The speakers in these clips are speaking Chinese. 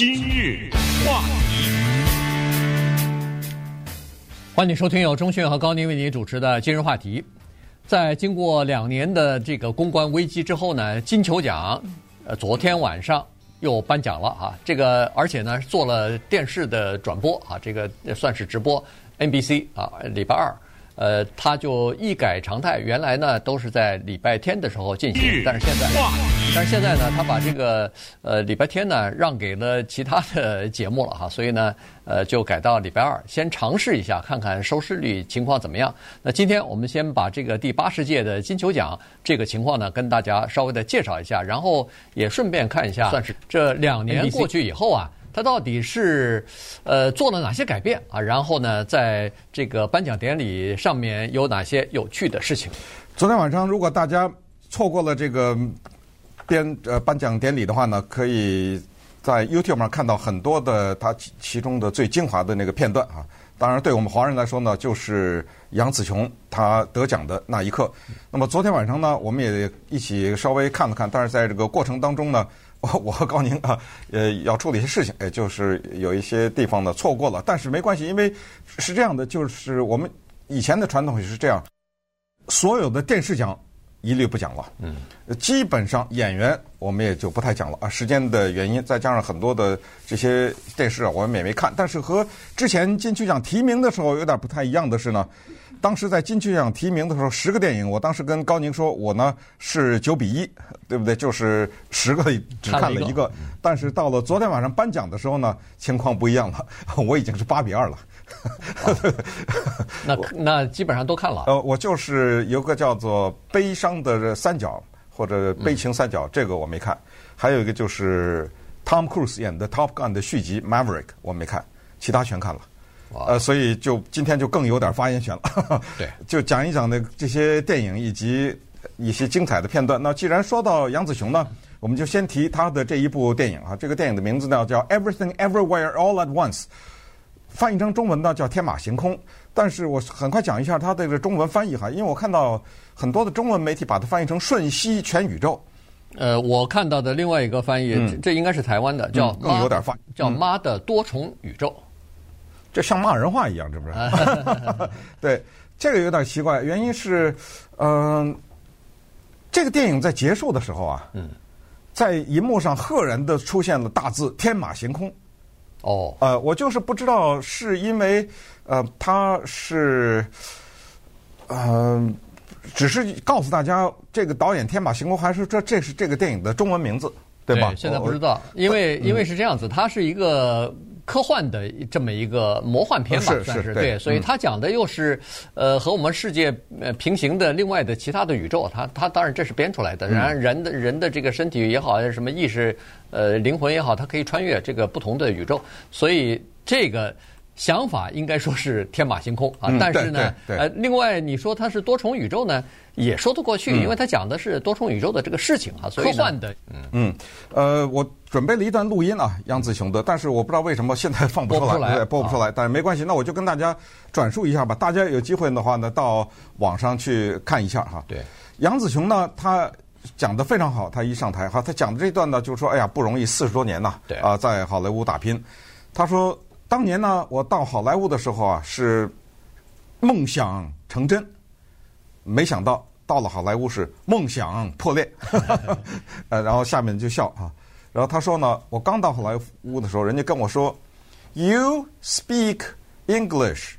今日话题，欢迎收听由钟迅和高宁为您主持的今日话题。在经过两年的这个公关危机之后呢，金球奖呃昨天晚上又颁奖了啊，这个而且呢做了电视的转播啊，这个算是直播 NBC 啊，礼拜二。呃，他就一改常态，原来呢都是在礼拜天的时候进行，但是现在，但是现在呢，他把这个呃礼拜天呢让给了其他的节目了哈，所以呢，呃，就改到礼拜二，先尝试一下，看看收视率情况怎么样。那今天我们先把这个第八十届的金球奖这个情况呢，跟大家稍微的介绍一下，然后也顺便看一下，算是这两年过去以后啊。他到底是呃做了哪些改变啊？然后呢，在这个颁奖典礼上面有哪些有趣的事情？昨天晚上，如果大家错过了这个编呃颁奖典礼的话呢，可以在 YouTube 上看到很多的他其中的最精华的那个片段啊。当然，对我们华人来说呢，就是杨紫琼她得奖的那一刻。那么昨天晚上呢，我们也一起稍微看了看，但是在这个过程当中呢。我 我和高宁啊，呃，要处理一些事情，也就是有一些地方呢错过了，但是没关系，因为是这样的，就是我们以前的传统也是这样，所有的电视奖一律不讲了，嗯，基本上演员我们也就不太讲了啊，时间的原因，再加上很多的这些电视啊，我们也没看，但是和之前金曲奖提名的时候有点不太一样的是呢。当时在金曲奖提名的时候，十个电影，我当时跟高宁说，我呢是九比一，对不对？就是十个只看了一个。但是到了昨天晚上颁奖的时候呢，情况不一样了，我已经是八比二了。那那基本上都看了。呃，我就是有个叫做《悲伤的三角》或者《悲情三角》，这个我没看。还有一个就是 Tom Cruise 演的《Top Gun》的续集《Maverick》，我没看，其他全看了。呃，所以就今天就更有点发言权了。对，就讲一讲那这些电影以及一些精彩的片段。那既然说到杨子雄呢，我们就先提他的这一部电影啊。这个电影的名字呢叫《Everything Everywhere All at Once》，翻译成中文呢叫《天马行空》。但是我很快讲一下它的这个中文翻译哈，因为我看到很多的中文媒体把它翻译成“瞬息全宇宙”。呃，我看到的另外一个翻译，嗯、这应该是台湾的，叫“更有点发”，叫“妈的多重宇宙”。这像骂人话一样，这不是？对，这个有点奇怪。原因是，嗯、呃，这个电影在结束的时候啊，嗯，在银幕上赫然的出现了大字“天马行空”。哦，呃，我就是不知道是因为，呃，他是，嗯、呃，只是告诉大家这个导演天马行空，还是这这是这个电影的中文名字，对吧？对，现在不知道，因为因为是这样子，它是一个。科幻的这么一个魔幻片吧，算是对，所以他讲的又是呃和我们世界呃平行的另外的其他的宇宙，他他当然这是编出来的，然而人的人的这个身体也好，什么意识呃灵魂也好，它可以穿越这个不同的宇宙，所以这个。想法应该说是天马行空啊，但是呢，呃，另外你说它是多重宇宙呢，也说得过去，因为它讲的是多重宇宙的这个事情啊，科幻的。嗯嗯，呃，我准备了一段录音啊，杨子雄的，但是我不知道为什么现在放不出来，播不出来，但是没关系，那我就跟大家转述一下吧。大家有机会的话呢，到网上去看一下哈。对，杨子雄呢，他讲的非常好，他一上台哈，他讲的这段呢，就是说，哎呀，不容易，四十多年呐，对啊，在好莱坞打拼，他说。当年呢，我到好莱坞的时候啊，是梦想成真，没想到到了好莱坞是梦想破裂，呃，然后下面就笑啊。然后他说呢，我刚到好莱坞的时候，人家跟我说，You speak English，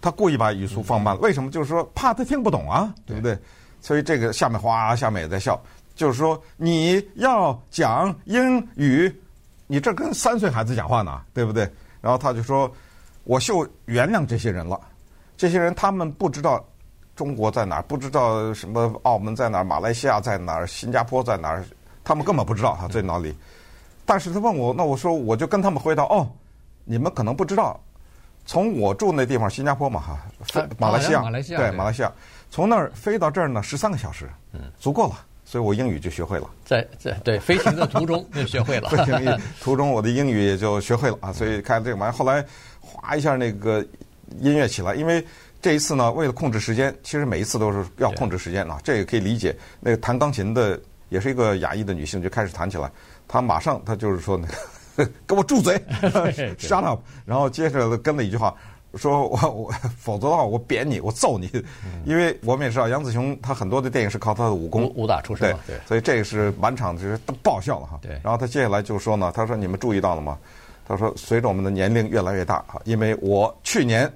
他故意把语速放慢了，为什么？就是说怕他听不懂啊，对不对？所以这个下面哗，下面也在笑，就是说你要讲英语，你这跟三岁孩子讲话呢，对不对？然后他就说：“我就原谅这些人了，这些人他们不知道中国在哪儿，不知道什么澳门在哪儿，马来西亚在哪儿，新加坡在哪儿，他们根本不知道他在哪里。但是他问我，那我说我就跟他们回答：哦，你们可能不知道，从我住那地方新加坡嘛哈，飞马来西亚，对马来西亚，从那儿飞到这儿呢十三个小时，嗯，足够了。”所以我英语就学会了，在在对飞行的途中 就学会了，飞行途中我的英语也就学会了啊。所以看这个玩意儿，后来哗一下那个音乐起来，因为这一次呢，为了控制时间，其实每一次都是要控制时间啊，这也可以理解。那个弹钢琴的也是一个亚裔的女性，就开始弹起来，她马上她就是说那个 给我住嘴，shut up。然后接着跟了一句话，说我我否则的话我扁你，我揍你。因为我们也知道杨紫琼她很多的电影是靠她的武功武打出身，对，所以这个是满场就是爆笑了哈。对，然后他接下来就说呢，他说你们注意到了吗？他说随着我们的年龄越来越大哈，因为我去年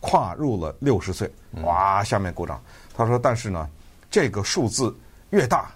跨入了六十岁，哇，下面鼓掌。他说但是呢，这个数字越大，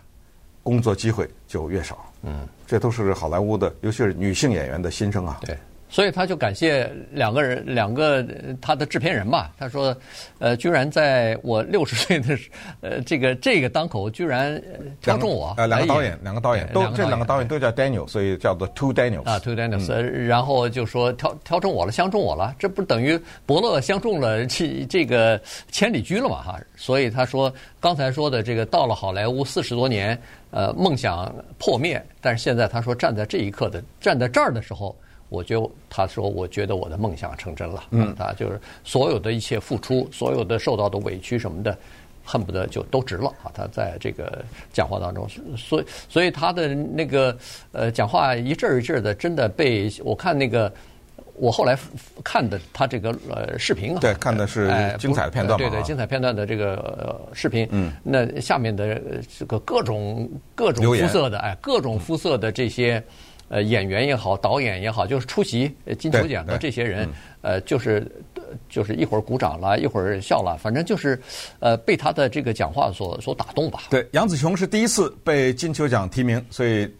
工作机会就越少。嗯，这都是好莱坞的，尤其是女性演员的心声啊。对。所以他就感谢两个人，两个他的制片人吧。他说：“呃，居然在我六十岁的呃这个这个当口，居然挑中我。”呃，两个导演，两个导演都这两个导演都叫 Daniel，所以叫做 Two Daniels 啊，Two Daniels。然后就说挑挑中我了，相中我了，这不等于伯乐相中了这这个千里驹了嘛哈？所以他说刚才说的这个到了好莱坞四十多年，呃，梦想破灭，但是现在他说站在这一刻的站在这儿的时候。我就他说，我觉得我的梦想成真了。嗯，他就是所有的一切付出，所有的受到的委屈什么的，恨不得就都值了啊！他在这个讲话当中，所以所以他的那个呃讲话一阵儿一阵儿的，真的被我看那个我后来看的他这个呃视频啊，对，看的是精彩的片段，对对，精彩片段的这个视频，嗯，那下面的这个各种各种肤色的哎，各种肤色的这些。呃，演员也好，导演也好，就是出席金球奖的这些人，呃，就是就是一会儿鼓掌了，一会儿笑了，反正就是呃，被他的这个讲话所所打动吧。对，杨紫琼是第一次被金球奖提名，所以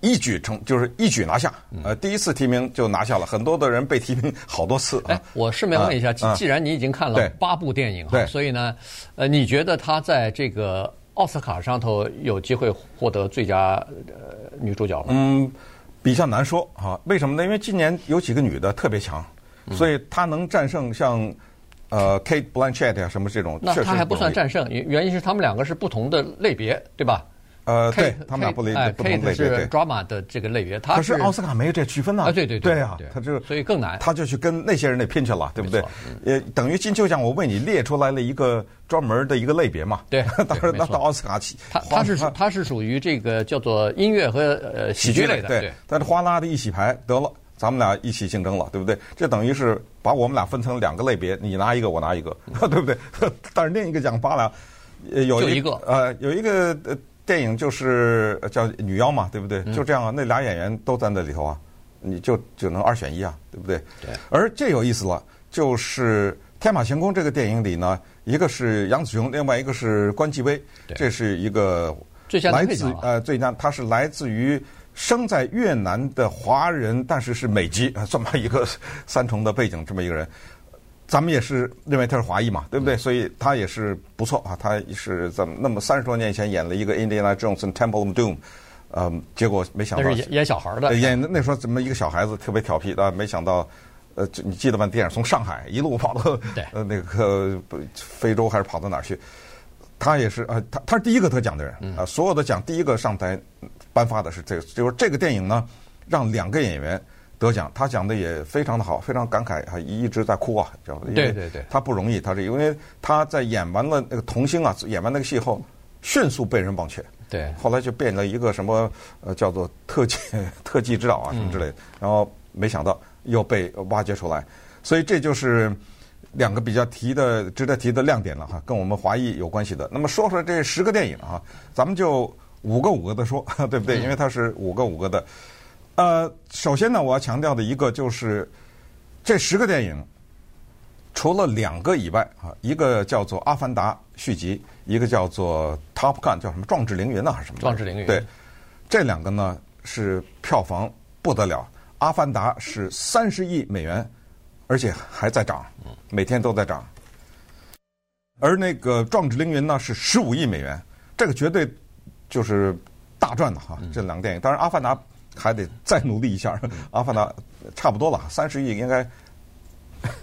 一举成就是一举拿下。呃，第一次提名就拿下了，很多的人被提名好多次。哎，我顺便问一下，既然你已经看了八部电影，对，所以呢，呃，你觉得他在这个奥斯卡上头有机会获得最佳呃女主角吗？嗯。比较难说啊，为什么呢？因为今年有几个女的特别强，所以她能战胜像呃 Kate Blanchett 呀什么这种。那她还不算战胜，原因是他们两个是不同的类别，对吧？呃，对他们俩不类不同类别。是 drama 的这个类别，他可是奥斯卡没有这区分呐。啊，对对对啊，他就所以更难，他就去跟那些人得拼去了，对不对？也等于金球奖，我为你列出来了一个专门的一个类别嘛。对，当然那到奥斯卡起，他他是他是属于这个叫做音乐和呃喜剧类的。对，但是哗啦的一洗牌得了，咱们俩一起竞争了，对不对？这等于是把我们俩分成两个类别，你拿一个，我拿一个，对不对？但是另一个奖发了，有一个呃有一个呃。电影就是叫女妖嘛，对不对？就这样啊，那俩演员都在那里头啊，你就只能二选一啊，对不对？对。而这有意思了，就是《天马行空》这个电影里呢，一个是杨紫琼，另外一个是关继威，这是一个来自呃最佳，他是来自于生在越南的华人，但是是美籍啊，这么一个三重的背景，这么一个人。咱们也是认为他是华裔嘛，对不对？所以他也是不错啊。他是怎么那么三十多年前演了一个《Indiana Jones and Temple of Doom》，呃，结果没想到是演演小孩的，演那时候怎么一个小孩子特别调皮啊？没想到，呃，你记得吗？电影从上海一路跑到呃那个非洲还是跑到哪儿去？他也是啊，他他是第一个得奖的人啊，所有的奖第一个上台颁发的是这个，就是这个电影呢，让两个演员。得奖，他讲的也非常的好，非常感慨，还一直在哭啊，知道吧？对对对，他不容易，他是因为他在演完了那个童星啊，演完那个戏后，迅速被人忘却。对，后来就变了一个什么呃叫做特技 特技指导啊什么之类的，然后没想到又被挖掘出来，所以这就是两个比较提的值得提的亮点了哈，跟我们华裔有关系的。那么说说这十个电影啊，咱们就五个五个的说，对不对？因为它是五个五个的。呃，首先呢，我要强调的一个就是，这十个电影，除了两个以外啊，一个叫做《阿凡达》续集，一个叫做《Top Gun》，叫什么《壮志凌云》呢，还是什么？壮志凌云。对，这两个呢是票房不得了，《阿凡达》是三十亿美元，而且还在涨，每天都在涨。而那个《壮志凌云》呢是十五亿美元，这个绝对就是大赚的哈。这两个电影，当然《阿凡达》。还得再努力一下，《阿凡达》差不多了，三十亿应该，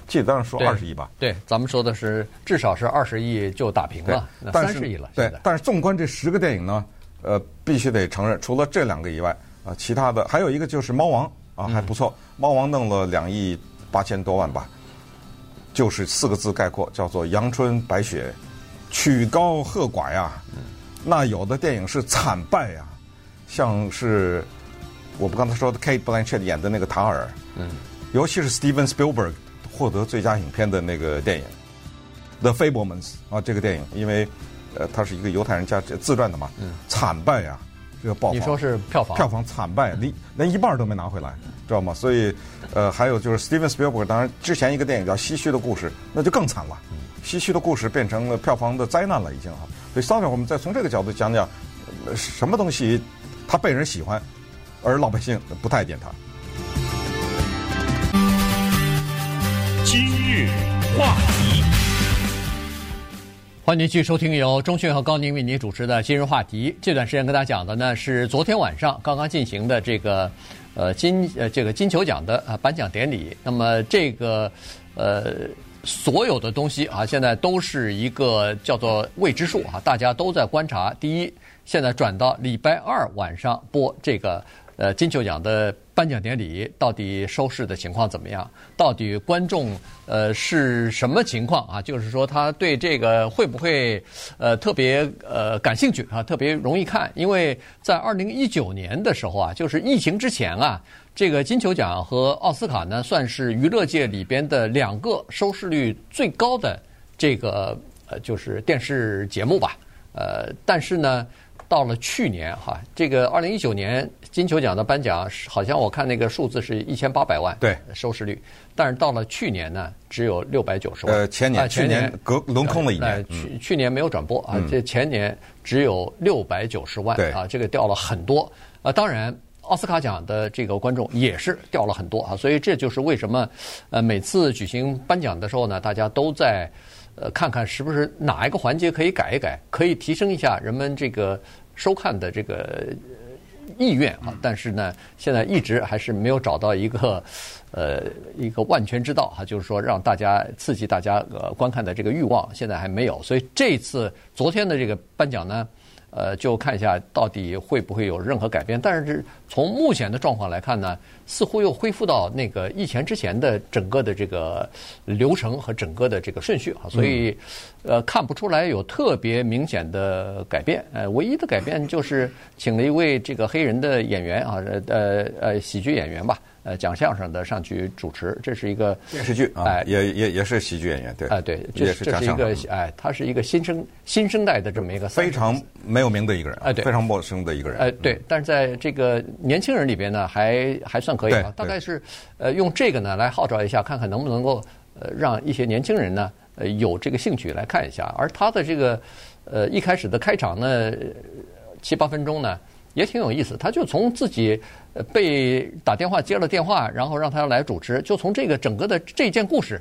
记得当时说二十亿吧？对，咱们说的是至少是二十亿就打平了，三十亿了。对，但是纵观这十个电影呢，呃，必须得承认，除了这两个以外，啊，其他的还有一个就是《猫王》啊，还不错，《猫王》弄了两亿八千多万吧，就是四个字概括，叫做阳春白雪，曲高和寡呀。那有的电影是惨败呀，像是。我们刚才说的 Kate Blanchett 演的那个塔尔，嗯，尤其是 Steven Spielberg 获得最佳影片的那个电影《The Fabelmans》啊，这个电影，因为呃，他是一个犹太人家自传的嘛，嗯，惨败啊，这个爆你说是票房？票房惨败，连连一半都没拿回来，知道吗？所以，呃，还有就是 Steven Spielberg，当然之前一个电影叫《唏嘘的故事》，那就更惨了，唏嘘的故事变成了票房的灾难了，已经啊。所以，稍后我们再从这个角度讲讲，什么东西它被人喜欢，而老百姓不太点他。今日话题，欢迎您继续收听由钟迅和高宁为您主持的《今日话题》。这段时间跟大家讲的呢是昨天晚上刚刚进行的这个呃金呃这个金球奖的呃颁奖典礼。那么这个呃。所有的东西啊，现在都是一个叫做未知数啊，大家都在观察。第一，现在转到礼拜二晚上播这个呃金球奖的颁奖典礼，到底收视的情况怎么样？到底观众呃是什么情况啊？就是说他对这个会不会呃特别呃感兴趣啊？特别容易看？因为在二零一九年的时候啊，就是疫情之前啊。这个金球奖和奥斯卡呢，算是娱乐界里边的两个收视率最高的这个呃，就是电视节目吧。呃，但是呢，到了去年哈，这个二零一九年金球奖的颁奖，好像我看那个数字是一千八百万对收视率，但是到了去年呢，只有六百九十万。呃，前年去年隔轮空了一年，去去年没有转播啊，这前年只有六百九十万啊，这个掉了很多啊，当然。奥斯卡奖的这个观众也是掉了很多啊，所以这就是为什么，呃，每次举行颁奖的时候呢，大家都在，呃，看看是不是哪一个环节可以改一改，可以提升一下人们这个收看的这个意愿啊。但是呢，现在一直还是没有找到一个，呃，一个万全之道哈，就是说让大家刺激大家呃观看的这个欲望，现在还没有。所以这次昨天的这个颁奖呢。呃，就看一下到底会不会有任何改变。但是从目前的状况来看呢，似乎又恢复到那个疫情之前的整个的这个流程和整个的这个顺序啊，所以呃看不出来有特别明显的改变。呃，唯一的改变就是请了一位这个黑人的演员啊，呃呃喜剧演员吧。呃，讲相声的上去主持，这是一个电视剧，哎，也也也是喜剧演员，对，哎，对，这是这是一个，哎，他是一个新生新生代的这么一个非常没有名的一个人，哎，对，非常陌生的一个人，哎，对，但是在这个年轻人里边呢，还还算可以啊，大概是呃用这个呢来号召一下，看看能不能够呃让一些年轻人呢呃有这个兴趣来看一下，而他的这个呃一开始的开场呢七八分钟呢。也挺有意思，他就从自己被打电话接了电话，然后让他来主持，就从这个整个的这件故事，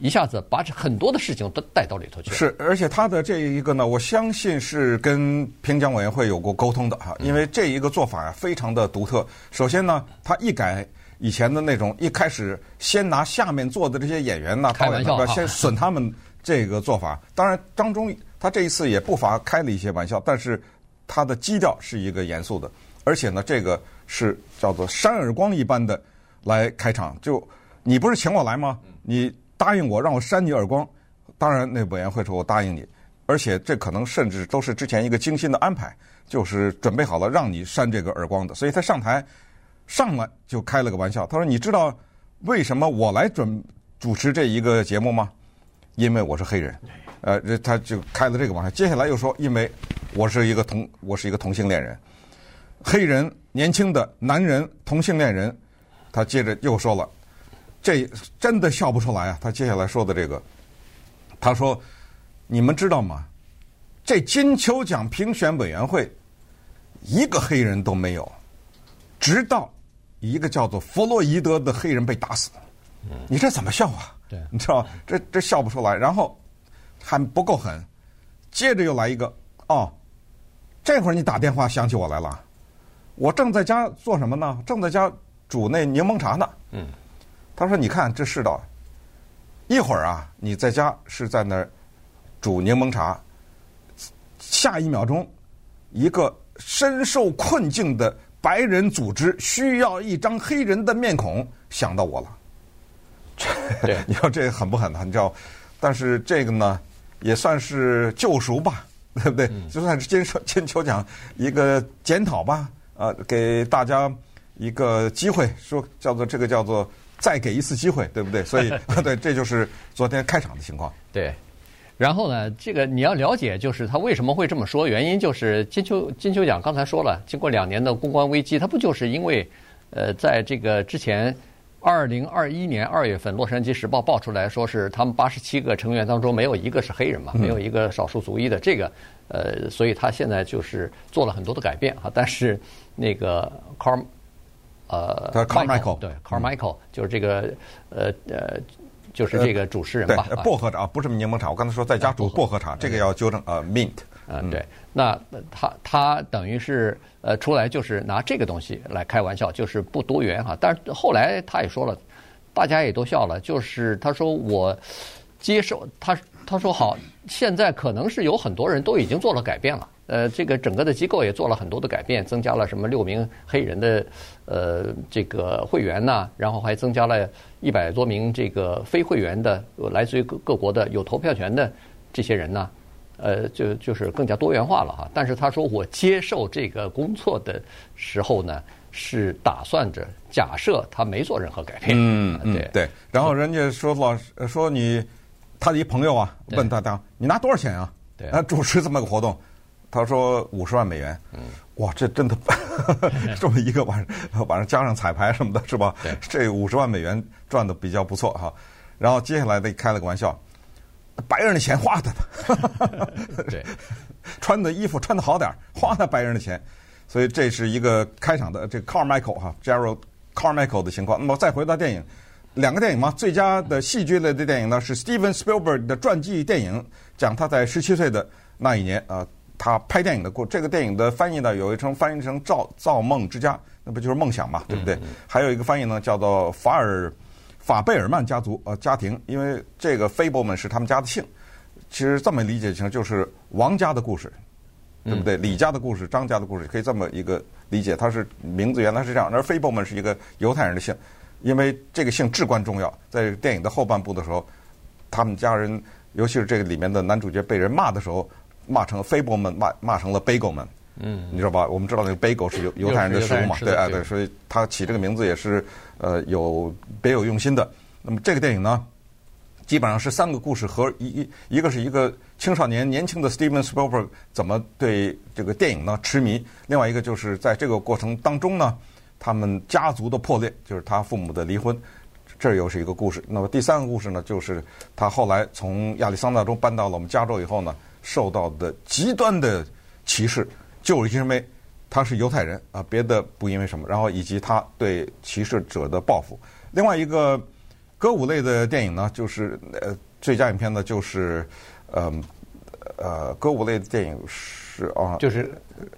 一下子把很多的事情都带到里头去。是，而且他的这一个呢，我相信是跟评奖委员会有过沟通的哈，因为这一个做法呀非常的独特。首先呢，他一改以前的那种一开始先拿下面坐的这些演员呢，开玩笑，先损他们这个做法。当然当中他这一次也不乏开了一些玩笑，但是。他的基调是一个严肃的，而且呢，这个是叫做扇耳光一般的来开场。就你不是请我来吗？你答应我让我扇你耳光，当然那委员会说我答应你，而且这可能甚至都是之前一个精心的安排，就是准备好了让你扇这个耳光的。所以他上台上来就开了个玩笑，他说：“你知道为什么我来准主持这一个节目吗？因为我是黑人。”呃，这他就开了这个玩笑。接下来又说：“因为。”我是一个同，我是一个同性恋人，黑人年轻的男人同性恋人，他接着又说了，这真的笑不出来啊！他接下来说的这个，他说：“你们知道吗？这金球奖评选委员会一个黑人都没有，直到一个叫做弗洛伊德的黑人被打死，你这怎么笑啊？对，你知道这这笑不出来。然后还不够狠，接着又来一个哦。”这会儿你打电话想起我来了，我正在家做什么呢？正在家煮那柠檬茶呢。嗯，他说：“你看这世道，一会儿啊，你在家是在那儿煮柠檬茶，下一秒钟，一个深受困境的白人组织需要一张黑人的面孔，想到我了。对，你说这个狠不狠呢？你知道，但是这个呢，也算是救赎吧。”对不对？就算是金金球奖一个检讨吧，呃，给大家一个机会，说叫做这个叫做再给一次机会，对不对？所以 对，这就是昨天开场的情况。对，然后呢，这个你要了解，就是他为什么会这么说？原因就是金球金球奖刚才说了，经过两年的公关危机，他不就是因为呃，在这个之前，二零二一年二月份，《洛杉矶时报》爆出来说是他们八十七个成员当中没有一个是黑人嘛，没有一个少数族裔的这个呃，所以他现在就是做了很多的改变哈，但是那个 Car。呃，Carmichael 对，Carmichael 就是这个呃呃，就是这个主持人吧，薄荷茶啊，不是柠檬茶。我刚才说在家煮薄荷茶，这个要纠正啊，Mint。嗯，对。那他他等于是呃出来就是拿这个东西来开玩笑，就是不多元哈。但是后来他也说了，大家也都笑了，就是他说我接受他他说好，现在可能是有很多人都已经做了改变了。呃，这个整个的机构也做了很多的改变，增加了什么六名黑人的呃这个会员呐，然后还增加了一百多名这个非会员的，来自于各各国的有投票权的这些人呢，呃，就就是更加多元化了哈。但是他说我接受这个工作的时候呢，是打算着假设他没做任何改变。嗯嗯对对。然后人家说老师说你他的一朋友啊问他当你拿多少钱啊？对啊，主持这么个活动。他说五十万美元，嗯哇，这真的 这么一个晚上，晚上加上彩排什么的，是吧？对，这五十万美元赚的比较不错哈。然后接下来的开了个玩笑，白人的钱花的呢，对，穿的衣服穿的好点花他白人的钱，所以这是一个开场的这个 Carmichael 哈 Gerald Carmichael 的情况。那么再回到电影，两个电影嘛，最佳的戏剧类的电影呢是 Steven Spielberg 的传记电影，讲他在十七岁的那一年啊。他拍电影的过，这个电影的翻译呢，有一称翻译成造《造造梦之家》，那不就是梦想嘛，对不对？嗯嗯、还有一个翻译呢，叫做法尔法贝尔曼家族呃家庭，因为这个 Fableman 是他们家的姓。其实这么理解成就是王家的故事，对不对？嗯、李家的故事，张家的故事，可以这么一个理解。他是名字原来是这样，而 Fableman 是一个犹太人的姓，因为这个姓至关重要。在电影的后半部的时候，他们家人，尤其是这个里面的男主角被人骂的时候。骂成 Fableman，骂骂成了 Bagel 嗯，你知道吧？我们知道那个 Bagel 是犹犹太人的食物嘛，对啊，对，所以他起这个名字也是呃有别有用心的。那么这个电影呢，基本上是三个故事和一一一个是一个青少年年轻的 Steven Spielberg 怎么对这个电影呢痴迷，另外一个就是在这个过程当中呢，他们家族的破裂，就是他父母的离婚，这又是一个故事。那么第三个故事呢，就是他后来从亚利桑那州搬到了我们加州以后呢。受到的极端的歧视，就是因为他是犹太人啊，别的不因为什么。然后以及他对歧视者的报复。另外一个歌舞类的电影呢，就是呃最佳影片呢，就是呃呃歌舞类的电影是啊，就是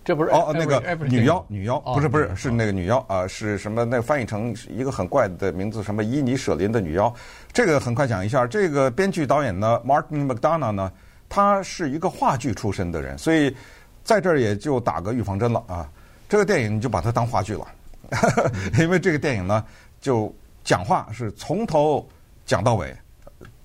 这不是哦那个女妖女妖不是不是是那个女妖啊是什么？那个翻译成一个很怪的名字，什么伊尼舍林的女妖。这个很快讲一下，这个编剧导演呢，Martin McDonagh 呢。他是一个话剧出身的人，所以在这儿也就打个预防针了啊。这个电影你就把它当话剧了，因为这个电影呢，就讲话是从头讲到尾，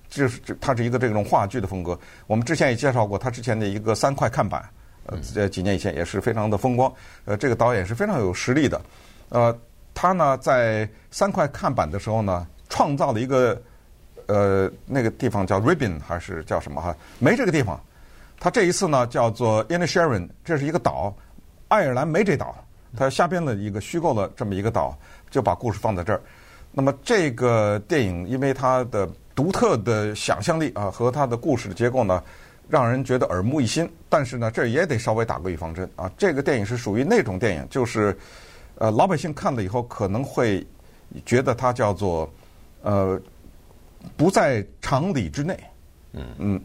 就是它是一个这种话剧的风格。我们之前也介绍过他之前的一个三块看板，呃，在几年以前也是非常的风光。呃，这个导演是非常有实力的。呃，他呢在三块看板的时候呢，创造了一个。呃，那个地方叫 Ribbon 还是叫什么哈？没这个地方。他这一次呢叫做 Inisherin，这是一个岛，爱尔兰没这岛，他瞎编了一个虚构了这么一个岛，就把故事放在这儿。那么这个电影因为它的独特的想象力啊和它的故事的结构呢，让人觉得耳目一新。但是呢，这也得稍微打个预防针啊。这个电影是属于那种电影，就是呃老百姓看了以后可能会觉得它叫做呃。不在常理之内，嗯嗯，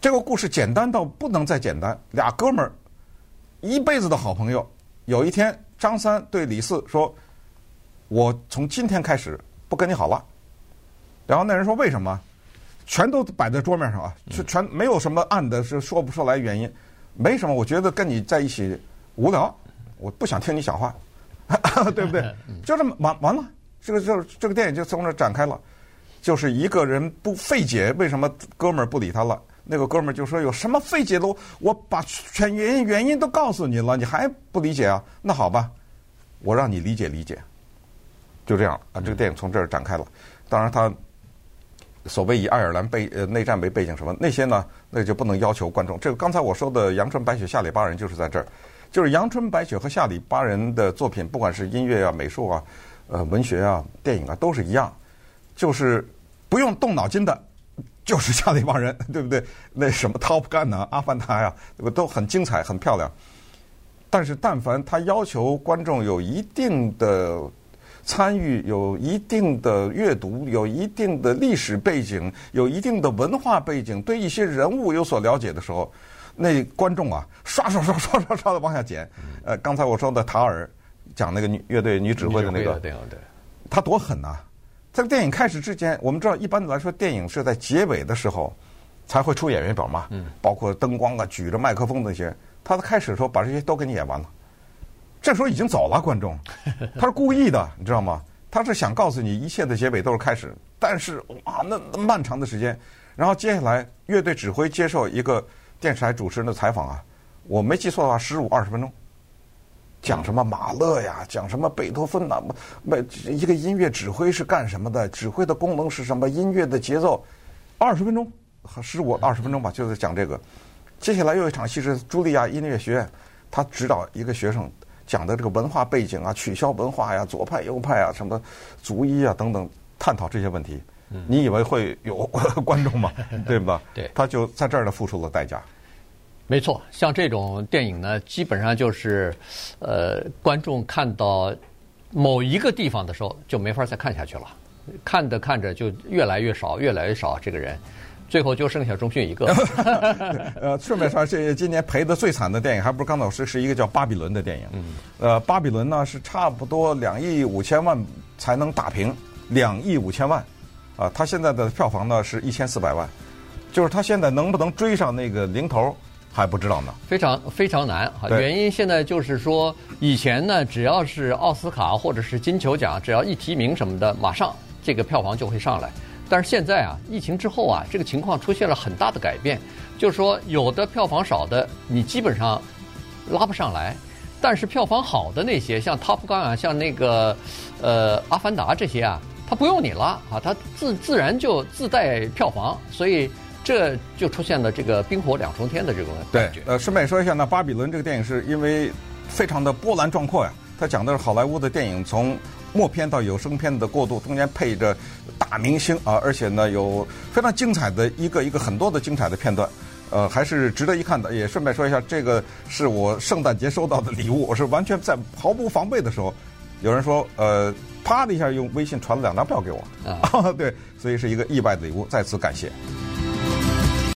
这个故事简单到不能再简单。俩哥们儿一辈子的好朋友，有一天张三对李四说：“我从今天开始不跟你好了。”然后那人说：“为什么？”全都摆在桌面上啊，全全没有什么暗的，是说不出来原因。没什么，我觉得跟你在一起无聊，我不想听你讲话，对不对？就这么完完了，这个就这个电影就从这展开了。就是一个人不费解，为什么哥们儿不理他了？那个哥们儿就说：“有什么费解的？我把全原因原因都告诉你了，你还不理解啊？那好吧，我让你理解理解，就这样啊。这个电影从这儿展开了。当然，他所谓以爱尔兰背呃内战为背景什么那些呢，那就不能要求观众。这个刚才我说的《阳春白雪》《下里巴人》就是在这儿，就是《阳春白雪》和《下里巴人》的作品，不管是音乐啊、美术啊、呃文学啊、电影啊，都是一样，就是不用动脑筋的。就是下里帮人，对不对？那什么 Top Gun 啊，阿凡达呀，对吧？都很精彩，很漂亮。但是，但凡他要求观众有一定的参与，有一定的阅读，有一定的历史背景，有一定的文化背景，对一些人物有所了解的时候，那观众啊，刷刷刷刷刷刷的往下减。呃，刚才我说的塔尔讲那个女乐队女指挥的那个，他多狠呐！在电影开始之前，我们知道一般来说，电影是在结尾的时候才会出演员表嘛，嗯，包括灯光啊、举着麦克风那些。他在开始的时候把这些都给你演完了，这时候已经走了观众，他是故意的，你知道吗？他是想告诉你一切的结尾都是开始，但是哇，那那漫长的时间，然后接下来乐队指挥接受一个电视台主持人的采访啊，我没记错的话，十五二十分钟。讲什么马勒呀？讲什么贝多芬呐？没一个音乐指挥是干什么的？指挥的功能是什么？音乐的节奏，二十分钟，十五二十分钟吧，就是讲这个。接下来又一场戏是茱莉亚音乐学院，他指导一个学生讲的这个文化背景啊，取消文化呀，左派右派啊，什么族裔啊等等，探讨这些问题。你以为会有 观众吗？对吧？对，他就在这儿呢付出了代价。没错，像这种电影呢，基本上就是，呃，观众看到某一个地方的时候，就没法再看下去了。看着看着就越来越少，越来越少。这个人，最后就剩下钟迅一个。呃，顺便说，这今年赔的最惨的电影，还不是刚老师是一个叫《巴比伦》的电影。嗯。呃，《巴比伦》呢是差不多两亿五千万才能打平，两亿五千万。啊，他现在的票房呢是一千四百万，就是他现在能不能追上那个零头？还不知道呢，非常非常难啊！原因现在就是说，以前呢，只要是奥斯卡或者是金球奖，只要一提名什么的，马上这个票房就会上来。但是现在啊，疫情之后啊，这个情况出现了很大的改变，就是说，有的票房少的，你基本上拉不上来；但是票房好的那些，像 Top Gun 啊，像那个呃阿凡达这些啊，它不用你拉啊，它自自然就自带票房，所以。这就出现了这个冰火两重天的这个感觉。对，呃，顺便说一下，那《巴比伦》这个电影是因为非常的波澜壮阔呀，它讲的是好莱坞的电影从默片到有声片的过渡，中间配着大明星啊，而且呢有非常精彩的一个一个很多的精彩的片段，呃，还是值得一看的。也顺便说一下，这个是我圣诞节收到的礼物，我是完全在毫无防备的时候，有人说，呃，啪的一下用微信传了两张票给我，啊，对，所以是一个意外的礼物，再次感谢。